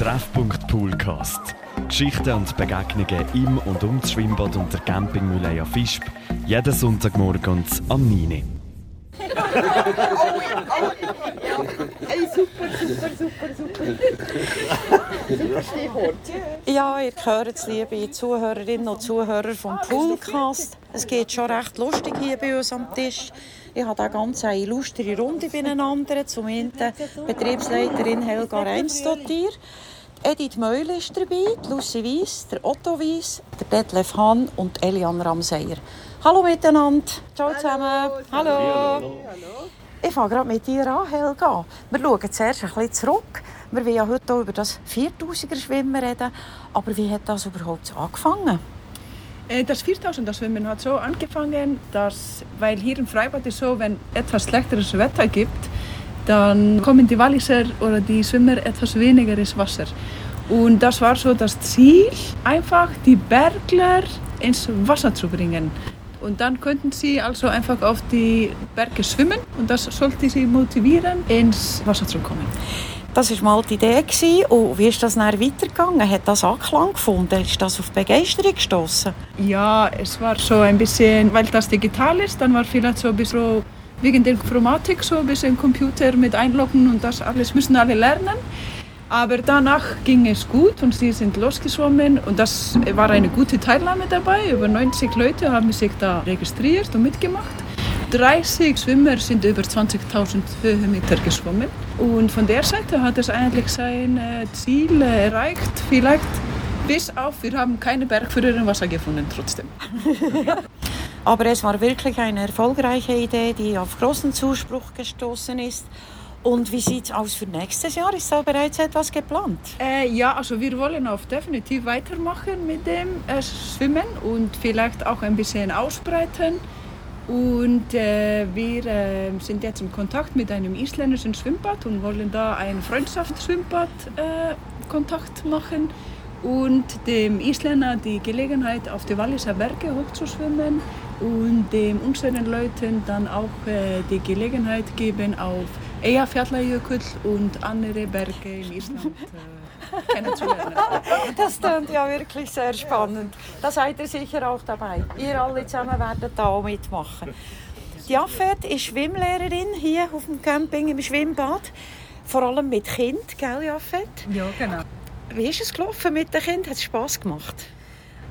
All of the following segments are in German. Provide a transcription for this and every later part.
Treffpunkt Poolcast. Geschichten und Begegnungen im und um das Schwimmbad und der Campingmühle Fischb. Jeden Sonntagmorgen am 9. Hey, super, super, super, super. Super Stichwort. Ja, ihr hört es, liebe Zuhörerinnen und Zuhörer vom Poolcast. Es geht schon recht lustig hier bei uns am Tisch. Ich habe da ganz eine illustre Runde beieinander. Zum einen die Betriebsleiterin Helga Reinsdottir. Edith Meul ist dabei, Lucy Weiss, der Otto Weiss, der Detlef Hahn und Elian Ramseyer. Hallo miteinander. Ciao zusammen. Hallo. Ich fange gerade mit dir an, Helga. Wir schauen zuerst ein bisschen zurück. Wir wollen ja heute über das 4000er Schwimmen reden. Aber wie hat das überhaupt angefangen? Äh, Das 4000er Schwimmen hat so angefangen, dass, weil hier im Freibad ist so, wenn etwas schlechteres Wetter gibt, dann kommen die Walliser oder die Schwimmer etwas weniger ins Wasser. Und das war so das Ziel, einfach die Bergler ins Wasser zu bringen. Und dann könnten sie also einfach auf die Berge schwimmen und das sollte sie motivieren, ins Wasser zu kommen. Das war mal die Idee. Und wie ist das dann weitergegangen? Hat das Anklang gefunden? Ist das auf Begeisterung gestoßen? Ja, es war so ein bisschen, weil das digital ist, dann war vielleicht so ein bisschen wegen der Informatik so ein bisschen Computer mit einloggen und das alles müssen alle lernen. Aber danach ging es gut und sie sind losgeschwommen und das war eine gute Teilnahme dabei. Über 90 Leute haben sich da registriert und mitgemacht. 30 Schwimmer sind über 20.000 Höhenmeter geschwommen. Und von der Seite hat es eigentlich sein Ziel erreicht. Vielleicht bis auf, wir haben keine Bergführer im Wasser gefunden trotzdem. Aber es war wirklich eine erfolgreiche Idee, die auf großen Zuspruch gestoßen ist. Und wie sieht es aus für nächstes Jahr? Ist da bereits etwas geplant? Äh, ja, also wir wollen auch definitiv weitermachen mit dem äh, Schwimmen und vielleicht auch ein bisschen ausbreiten. Und äh, wir äh, sind jetzt in Kontakt mit einem isländischen Schwimmbad und wollen da ein Freundschaftsschwimmbad äh, machen und dem Isländer die Gelegenheit auf die Walliser Berge hochzuschwimmen und dem unseren Leuten dann auch äh, die Gelegenheit geben auf Eyjafjallajökull und andere Berge in Island äh, kennenzulernen. Das klingt ja wirklich sehr spannend. Da seid ihr sicher auch dabei. Ihr alle zusammen werdet da auch mitmachen. Die Jafet ist Schwimmlehrerin hier auf dem Camping im Schwimmbad. Vor allem mit Kind, gell Jafet? Ja, genau. Wie ist es gelaufen mit den Kindern? Hat es Spass gemacht?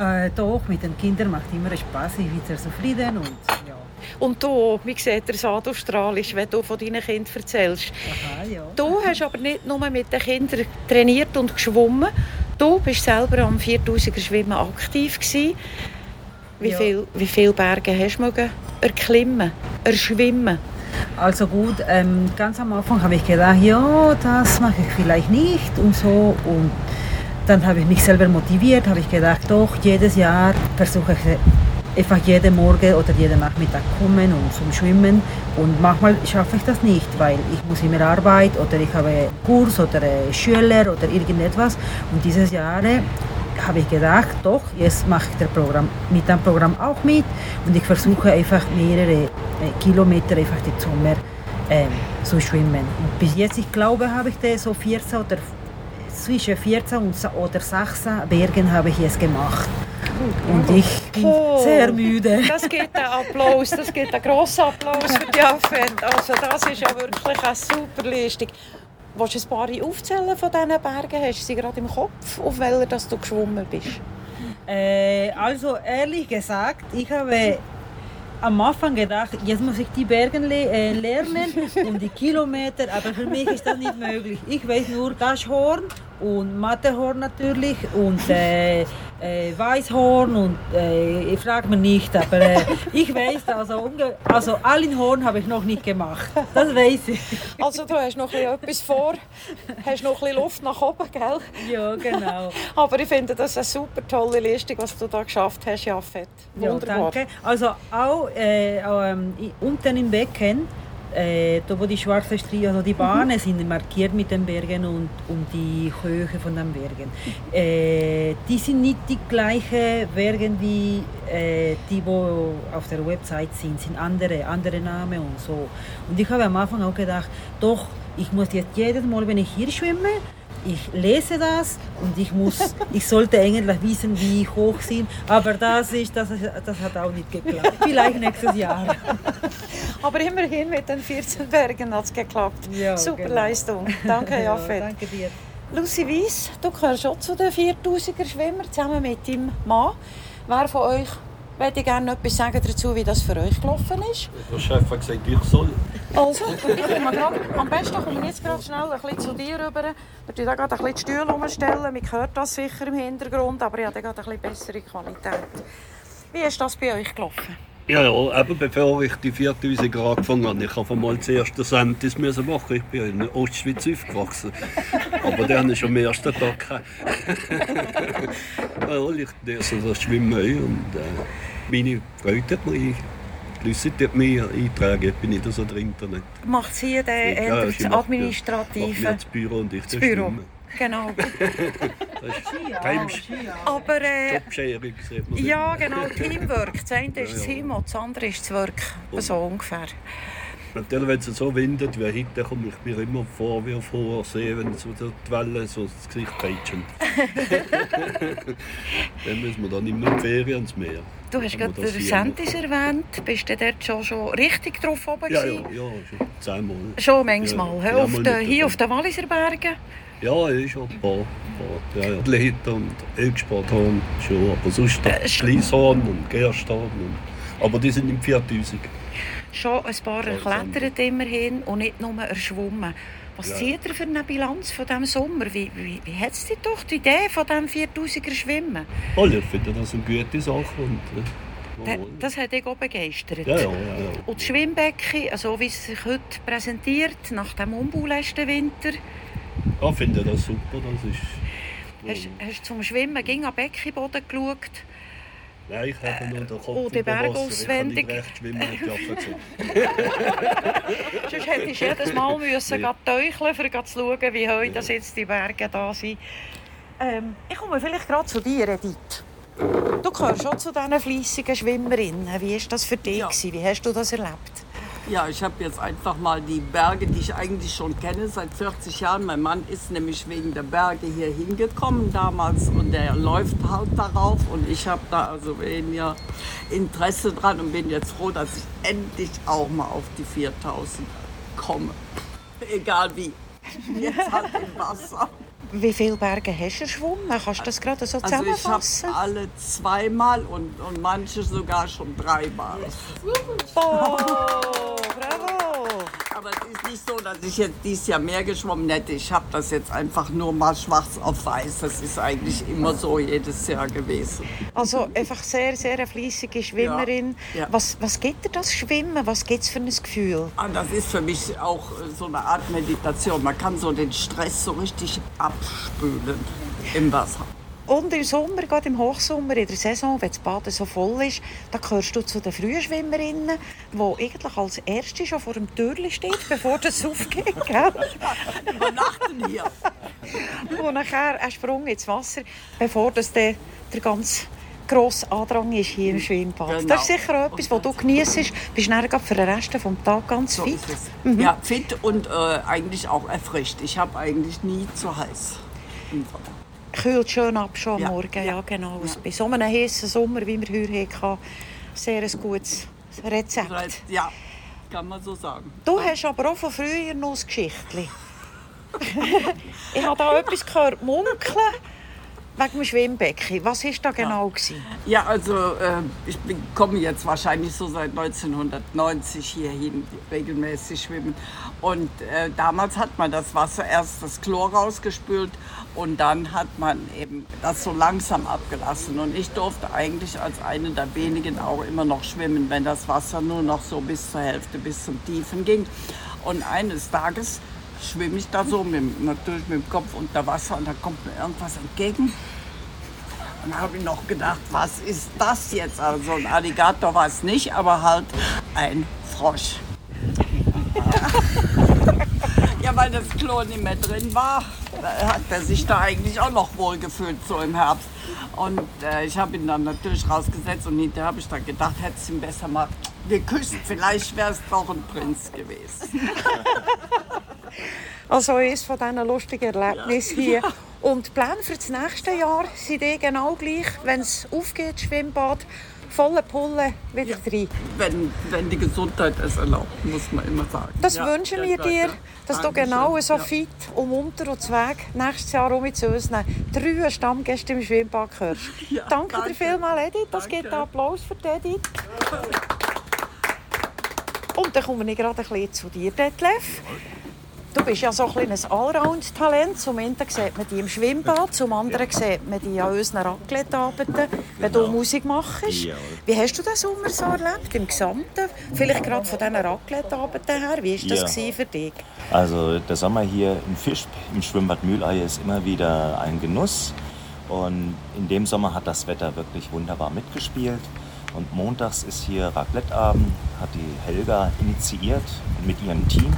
Äh, doch, mit den Kindern macht immer Spaß. Ich bin sehr zufrieden und ja. Und du, wie sieht der Sadostrahlisch, wenn du von deinen Kindern erzählst? Aha, ja. Du hast aber nicht nur mit den Kindern trainiert und geschwommen. Du bist selber am 4000er Schwimmen aktiv gewesen. Wie, Ja. viel, wie viele Berge hast du mögen erklimmen, erschwimmen? Also gut, ähm, ganz am Anfang habe ich gedacht, ja, das mache ich vielleicht nicht und so. Und dann habe ich mich selber motiviert, habe ich gedacht, doch, jedes Jahr versuche ich einfach jeden Morgen oder jeden Nachmittag kommen und zum Schwimmen. Und manchmal schaffe ich das nicht, weil ich muss immer Arbeit oder ich habe Kurs oder äh, Schüler oder irgendetwas. Und dieses Jahr äh, habe ich gedacht, doch, jetzt mache ich das Programm, mit dem Programm auch mit und ich versuche einfach mehrere äh, Kilometer einfach den Sommer ähm, zu schwimmen. Und bis jetzt, ich glaube, habe ich das so 14 oder zwischen 14 und oder 16 Bergen habe ich es gemacht. Und ich bin Cool. sehr müde. Das gibt einen Applaus, das gibt einen grossen Applaus für die Jafet. Also das ist ja wirklich eine super Leistung. Willst du ein paar aufzählen von diesen Bergen? Hast du sie gerade im Kopf, auf welcher dass du geschwommen bist? Äh, also ehrlich gesagt, ich habe am Anfang gedacht, jetzt muss ich die Bergen le äh, lernen und die Kilometer, aber für mich ist das nicht möglich. Ich weiß nur Taschhorn und Matterhorn natürlich und äh, äh, Weißhorn und äh, ich frage mich nicht, aber äh, ich weiß, also, also Allenhorn habe ich noch nicht gemacht. Das weiß ich. Also du hast noch etwas vor, hast noch ein Luft nach oben, gell? Ja, genau. Aber ich finde das eine super tolle Leistung, was du da geschafft hast, Jafet. Ja, Wunderbar. danke. Also auch äh, ähm, i- unten im Becken, äh, wo die schwarze Strie, also die Bahnen sind markiert mit den Bergen und, und die Höhe von den Bergen. Äh, die sind nicht die gleichen Berge wie äh, die, wo auf der Website sind, sind andere, andere Namen und so. Und ich habe am Anfang auch gedacht, doch, ich muss jetzt jedes Mal, wenn ich hier schwimme, ich lese das und ich muss, ich sollte eigentlich wissen, wie hoch sind, aber das ist, das, das hat auch nicht geklappt. Vielleicht nächstes Jahr. Aber immerhin mit den 14 Bergen hat es geklappt. Ja, Super genau. Leistung. Danke, Ja, danke dir. Lucy Weiss, du gehörst auch zu den 4000er Schwimmer zusammen mit deinem Mann. Wer von euch möchte gerne etwas sagen dazu, wie das für euch gelaufen ist? Der Chef hat gesagt, ich soll. Also, ich komme grad, am besten komme ich jetzt gerade schnell ein bisschen zu dir rüber. Wir da gerade ein bisschen die Stühle umstellen. Man hört das sicher im Hintergrund, aber ich habe gerade ein bisschen bessere Qualität. Wie ist das bei euch gelaufen? Ja, ja, eben bevor ich die 4000 Grad angefangen habe, ich habe mal das erste Sentis müssen machen. Ich bin ja in Ostschweiz aufgewachsen. Aber dann schon am ersten Tag ja, ich lese das Schwimmen und äh, meine Freude hat mich Hat mich eingetragen, ich bin nicht so drin. Internet. Macht sie Ja, sie das Administrative? Mir das Büro und ich Das das Büro. Schwimmen. Genau. Das ist Time- Aber äh, Jobsharing, ja, genau, Teamwork. Das eine ist Ja, das ja. Team und das andere ist das Work. So ungefähr. Natürlich, wenn es so windet wie heute, komme ich mir immer vor wie auf hoher See, wenn so die Wellen so das Gesicht peitschen. dann müssen wir dann immer in die Ferien ans Meer. Du hast gerade den das Sentis erwähnt. Bist du dort schon, schon richtig drauf oben? Ja, ja, ja, schon zehnmal. Schon manchmal. Ja, ja, auf mit hier auf den Walliser Bergen. Ja, ist schon ein paar. paar. Ja, ja. Leiter und Elgsporthorn schon, aber sonst Äh, sch- Schlieshorn und Gersthorn. Und, aber die sind im 4000. Schon ein paar erklettert immerhin und nicht nur erschwommen. Was Ja. zieht ihr für eine Bilanz von diesem Sommer? Wie, wie, wie hat es doch die Idee von diesem 4000er Schwimmen? Oh, ich finde das eine gute Sache. Und, äh, Da- Das hat dich auch begeistert. ja, ja. Und das Schwimmbecken, also wie es sich heute präsentiert, nach dem Umbau letzten Winter, Ja, ich finde das super. Das ist, hast, hast du zum Schwimmen ging am Beckenboden geschaut? Nein, ich habe nur den Kopf oh. Bergauswendung. Jacke zu. Sonst hättest du jedes Mal müssen Ja. teucheln, um zu schauen, wie heute das jetzt die Berge da sind. Ähm, ich komme vielleicht gerade zu dir, Edith. Du gehörst schon zu diesen fleissigen Schwimmerinnen. Wie war das für dich? Ja. gewesen? Wie hast du das erlebt? Ja, ich habe jetzt einfach mal die Berge, die ich eigentlich schon kenne seit 40 Jahren. Mein Mann ist nämlich wegen der Berge hier hingekommen damals und der läuft halt darauf und ich habe da also weniger Interesse dran und bin jetzt froh, dass ich endlich auch mal auf die 4000 komme. Egal wie. Jetzt halt im Wasser. Wie viele Berge hast du geschwommen? Kannst du das gerade so Also ich habe zusammenfassen? alle zweimal und, und manche sogar schon dreimal. Oh! Aber es ist nicht so, dass ich jetzt dieses Jahr mehr geschwommen hätte. Ich habe das jetzt einfach nur mal schwarz auf weiß. Das ist eigentlich immer so jedes Jahr gewesen. Also einfach sehr, sehr eine fleissige Schwimmerin. Ja. Was, was gibt dir das Schwimmen? Was gibt es für ein Gefühl? Und das ist für mich auch so eine Art Meditation. Man kann so den Stress so richtig abspülen im Wasser. Und im Sommer, gerade im Hochsommer, in der Saison, wenn das Baden so voll ist, da gehörst du zu den frühen Schwimmerinnen, die eigentlich als Erste schon vor dem Türli steht, bevor das aufgeht. Übernachten hier. Und nachher ein Sprung ins Wasser, bevor das der, der ganz grosse Andrang ist hier im Schwimmbad. Genau. Das ist sicher auch etwas, was du genießt. Bist nachher gerade für den Rest des Tages ganz So fit. es. Ja, fit und äh, eigentlich auch erfrischt. Ich habe eigentlich nie zu heiß. im Sommer. Kühlt schön ab schon am Ja, Morgen. Ja, genau. Ja. Bei so einem heißen Sommer, wie wir heute hatten, sehr ein gutes Rezept. Ja, kann man so sagen. Du hast aber auch von früher noch ein Geschichtchen. ich habe da etwas gehört, munkeln wegen dem Schwimmbecken. Was war da genau? gewesen? Ja, also äh, ich bin, komme jetzt wahrscheinlich so seit 1990 hierhin regelmäßig schwimmen. Und äh, damals hat man das Wasser erst das Chlor rausgespült und dann hat man eben das so langsam abgelassen. Und ich durfte eigentlich als eine der wenigen auch immer noch schwimmen, wenn das Wasser nur noch so bis zur Hälfte, bis zum Tiefen ging. Und eines Tages schwimme ich da so mit, natürlich mit dem Kopf unter Wasser und da kommt mir irgendwas entgegen. Dann habe ich noch gedacht, was ist das jetzt? Also ein Alligator war es nicht, aber halt ein Frosch. ja, weil das Klo nicht mehr drin war, hat er sich da eigentlich auch noch wohl gefühlt, so im Herbst. Und äh, ich habe ihn dann natürlich rausgesetzt und hinterher habe ich dann gedacht, hätte es ihm besser mal geküsst. Vielleicht wäre es doch ein Prinz gewesen. Also eines von diesen lustigen Erlebnissen hier. Und die Pläne für das nächste Jahr sind eh genau gleich, wenn es aufgeht, das Schwimmbad, volle Pulle wieder rein. Wenn, wenn die Gesundheit es erlaubt, muss man immer sagen. Das Ja, wünschen wir ja, dir, ja. dass du Dankeschön. genau so Ja. fit und munter und zweig nächstes Jahr um zu unseren drei Stammgästen im Schwimmbad gehörst. Ja, danke, danke. dir vielmals, Edith. Das gibt Danke. einen Applaus für Edith. Und dann kommen wir gerade ein bisschen zu dir, Detlef. Du bist ja so ein kleines Allround-Talent. Zum einen sieht man dich im Schwimmbad, zum anderen sieht man dich an unseren Raclette-Abenden, wenn du Musik machst. Jawohl. Wie hast du den Sommer so erlebt, im Gesamten? Vielleicht gerade von diesen Raclette-Abenden her. Wie war das Ja. für dich? Also der Sommer hier im Fisch, im Schwimmbad Mühleihe ist immer wieder ein Genuss. Und in dem Sommer hat das Wetter wirklich wunderbar mitgespielt. Und montags ist hier Raclette-Abend, hat die Helga initiiert mit ihrem Team.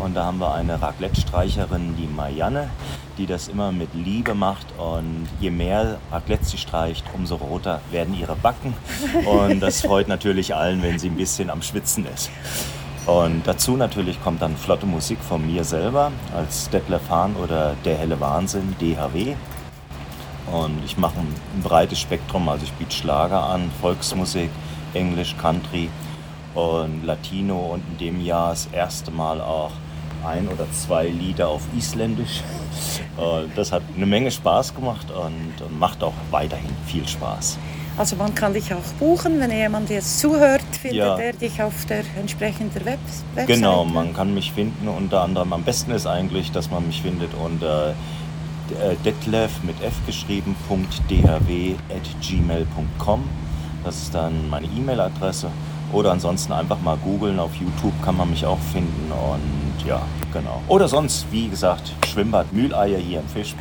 Und da haben wir eine Raclette-Streicherin, die Marianne, die das immer mit Liebe macht. Und je mehr Raclette sie streicht, umso roter werden ihre Backen. Und das freut natürlich allen, wenn sie ein bisschen am Schwitzen ist. Und dazu natürlich kommt dann flotte Musik von mir selber als Detlef Hahn oder Der helle Wahnsinn, DHW. Und ich mache ein, breites Spektrum, also ich biete Schlager an, Volksmusik, Englisch, Country und Latino und in dem Jahr das erste Mal auch ein oder zwei Lieder auf Isländisch. Und das hat eine Menge Spaß gemacht und, und macht auch weiterhin viel Spaß. Also man kann dich auch buchen, wenn jemand jetzt zuhört, findet Ja. er dich auf der entsprechenden Web Webseite. Genau, man kann mich finden unter anderem, am besten ist eigentlich, dass man mich findet unter äh, detlef mit f geschrieben, .dhw at gmail.com. Das ist dann meine E-Mail-Adresse. Oder ansonsten einfach mal googeln, auf YouTube kann man mich auch finden und ja, genau. Oder sonst, wie gesagt, Schwimmbad Mühleier hier im Fisch.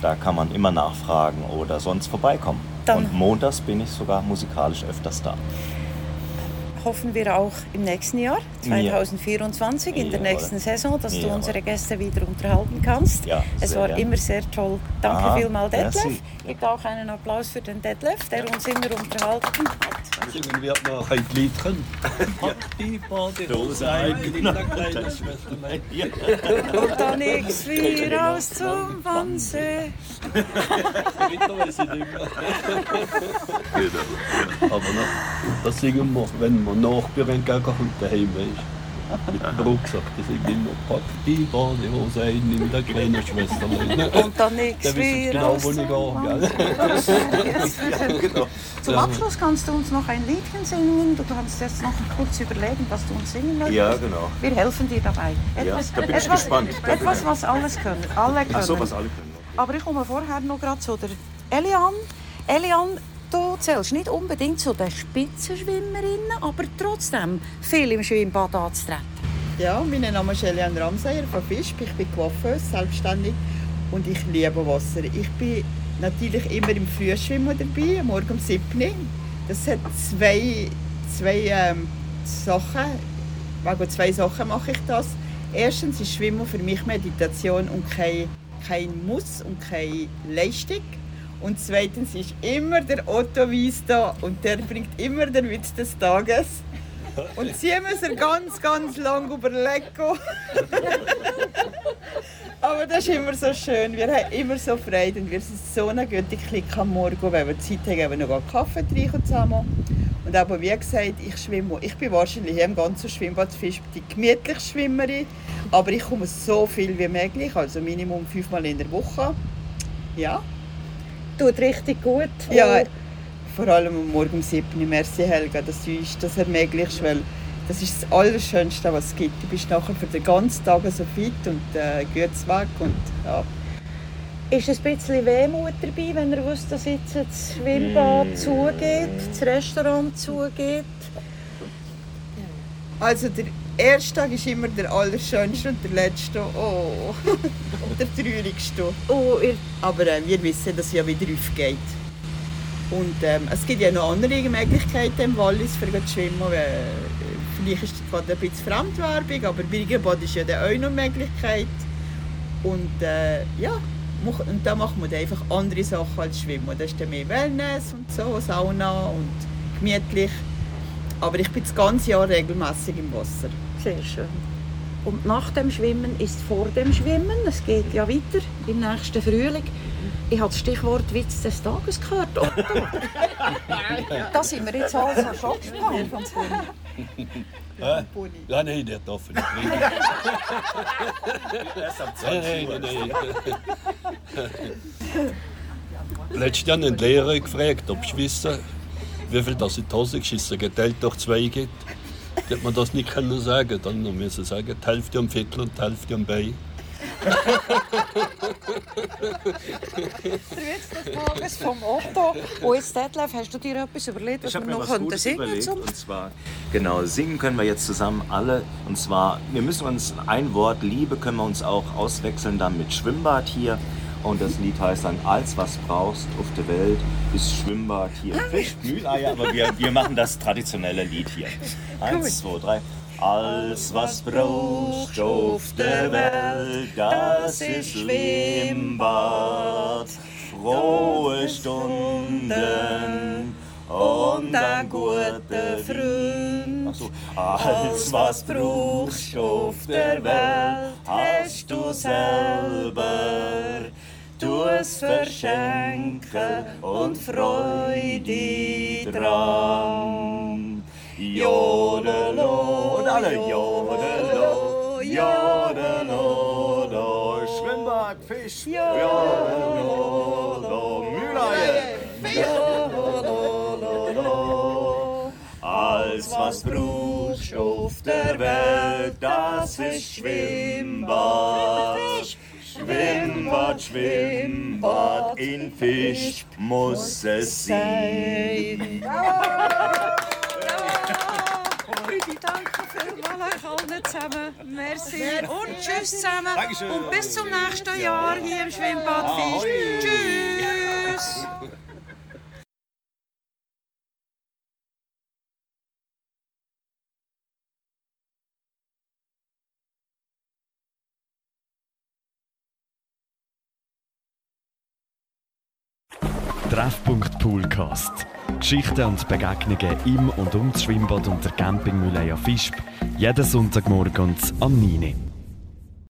Da kann man immer nachfragen oder sonst vorbeikommen. Dann- und montags bin ich sogar musikalisch öfters da. Hoffen wir auch im nächsten Jahr, 2024, in der Jawohl. nächsten Saison, dass du Jawohl. unsere Gäste wieder unterhalten kannst. Ja, es war gerne. immer sehr toll. Danke Aha, vielmals, Detlef. merci. Gibt auch einen Applaus für den Detlef, der uns immer unterhalten hat. Singen wir noch ein Lied können. Die Badehose eigentlich eine kleine Schwester mein. Und dann nix wie raus zum Wannsee. Genau. Aber noch, das singen wir, wenn wir nachgehen, gegen und daheim ist. Mit dem Rucksack, die singen immer, pack die Badehose ein in der kleinen Schwester mein. Und dann wie wisst genau, wo ich zum gehe, genau. Zum Abschluss kannst du uns noch ein Liedchen singen. Du kannst jetzt noch kurz überlegen, was du uns singen möchtest. Ja, genau. Wir helfen dir dabei. Etwas, da bin ich etwas, gespannt. Etwas, was alles können. Alle können. So was alle können. Aber ich komme vorher noch gerade zu der Elian. Elian, du zählst nicht unbedingt zu den Spitzenschwimmerinnen, aber trotzdem viel im Schwimmbad anzutreten. Ja, mein Name ist Eliane Ramsayer von Fischb. Ich bin Coiffeuse, selbstständig und ich liebe Wasser. Ich bin natürlich immer im Frühschwimmen dabei, Morgen um 7 Uhr. Das hat zwei, zwei ähm, Sachen. Wegen zwei Sachen mache ich das. Erstens ist Schwimmen für mich Meditation und kein, kein Muss und keine Leistung. Und zweitens ist immer der Otto Weiss da und der bringt immer den Witz des Tages. Und sie müssen ganz, ganz lang überlegen. Aber das ist immer so schön. Wir haben immer so Freude und wir sind so eine gute Klick am Morgen, wenn wir Zeit haben, wir noch einen Kaffee trinken zusammen. Und aber wie gesagt, ich schwimme. Ich bin wahrscheinlich hier im ganzen Schwimmbadfisch die gemütliche Schwimmerin. Aber ich komme so viel wie möglich, also Minimum fünfmal in der Woche. Ja. Tut richtig gut. Ja, vor allem am Morgen um 7 Uhr. Merci Helga, dass du uns das ermöglichst, weil das ist das Allerschönste, was es gibt. Du bist nachher für den ganzen Tag so fit und äh, gut weg und ja. Ist ein bisschen Wehmut dabei, wenn ihr wisst, dass jetzt das Schwimmbad zugeht, das Restaurant zugeht? Also der erste Tag ist immer der allerschönste und der letzte, oh, der traurigste. Oh, ihr Aber äh, wir wissen, dass es ja wieder aufgeht. Und ähm, es gibt ja noch andere Möglichkeiten im Wallis für zu schwimmen. Äh, vielleicht ist das ein bisschen Fremdwerbung, aber Birgenbad ist ja dann auch noch eine Möglichkeit. Und äh, ja, und da macht man dann einfach andere Sachen als Schwimmen. Das ist dann mehr Wellness und so, Sauna und gemütlich. Aber ich bin das ganze Jahr regelmäßig im Wasser. Sehr schön. Und nach dem Schwimmen ist vor dem Schwimmen. Es geht ja weiter im nächsten Frühling. Ich habe das Stichwort Witz des Tages gehört. Otto. da sind wir jetzt also schon gespannt. Hä? Ja, nein, der darf nicht reden. Nein, nein, nein, nein. Letztes Jahr einen Lehrer gefragt, ob ich wisse, wie viel das in die Hose geschissen geteilt durch zwei gibt. Da hat man das nicht können sagen. Dann müssen wir sagen, die Hälfte am Viertel und die Hälfte am Bein. Witz des Tages vom Otto. Jetzt, Detlef, hast du dir etwas überlegt, was Ich wir noch was könnten singen überlegt. zum Und zwar, genau, singen können wir jetzt zusammen alle. Und zwar, wir müssen uns ein Wort Liebe können wir uns auch auswechseln dann mit Schwimmbad hier. Und das Lied heißt dann, als was brauchst auf der Welt, ist Schwimmbad hier. Fisch, Mühleier, aber wir, wir machen das traditionelle Lied hier. Eins, zwei, drei. Alles was brauchst auf der Welt, das ist Schwimmbad. Frohe Stunden und ein guter Freund. So. Alles was brauchst auf der Welt, hast du selber. Du es verschenken und Freude dran. Jodelo, und alle Jodelo, Jodelo, do, Schwimmbad, Fisch, Jodelo, Mühleier, Jodelo, alles was brauchst auf der Welt, das ist Schwimmbad. Schwimmbad, Schwimmbad, in Fisch muss es sein. Ich danke vielmals euch allen zusammen. Merci. Und tschüss zusammen. Dankeschön. Und bis zum nächsten Jahr hier im Schwimmbad Fisch. Tschüss. Poolcast. Geschichten und Begegnungen im und um das Schwimmbad und der Campingmühle Fischb. Jeden Sonntagmorgen am 9. Uhr.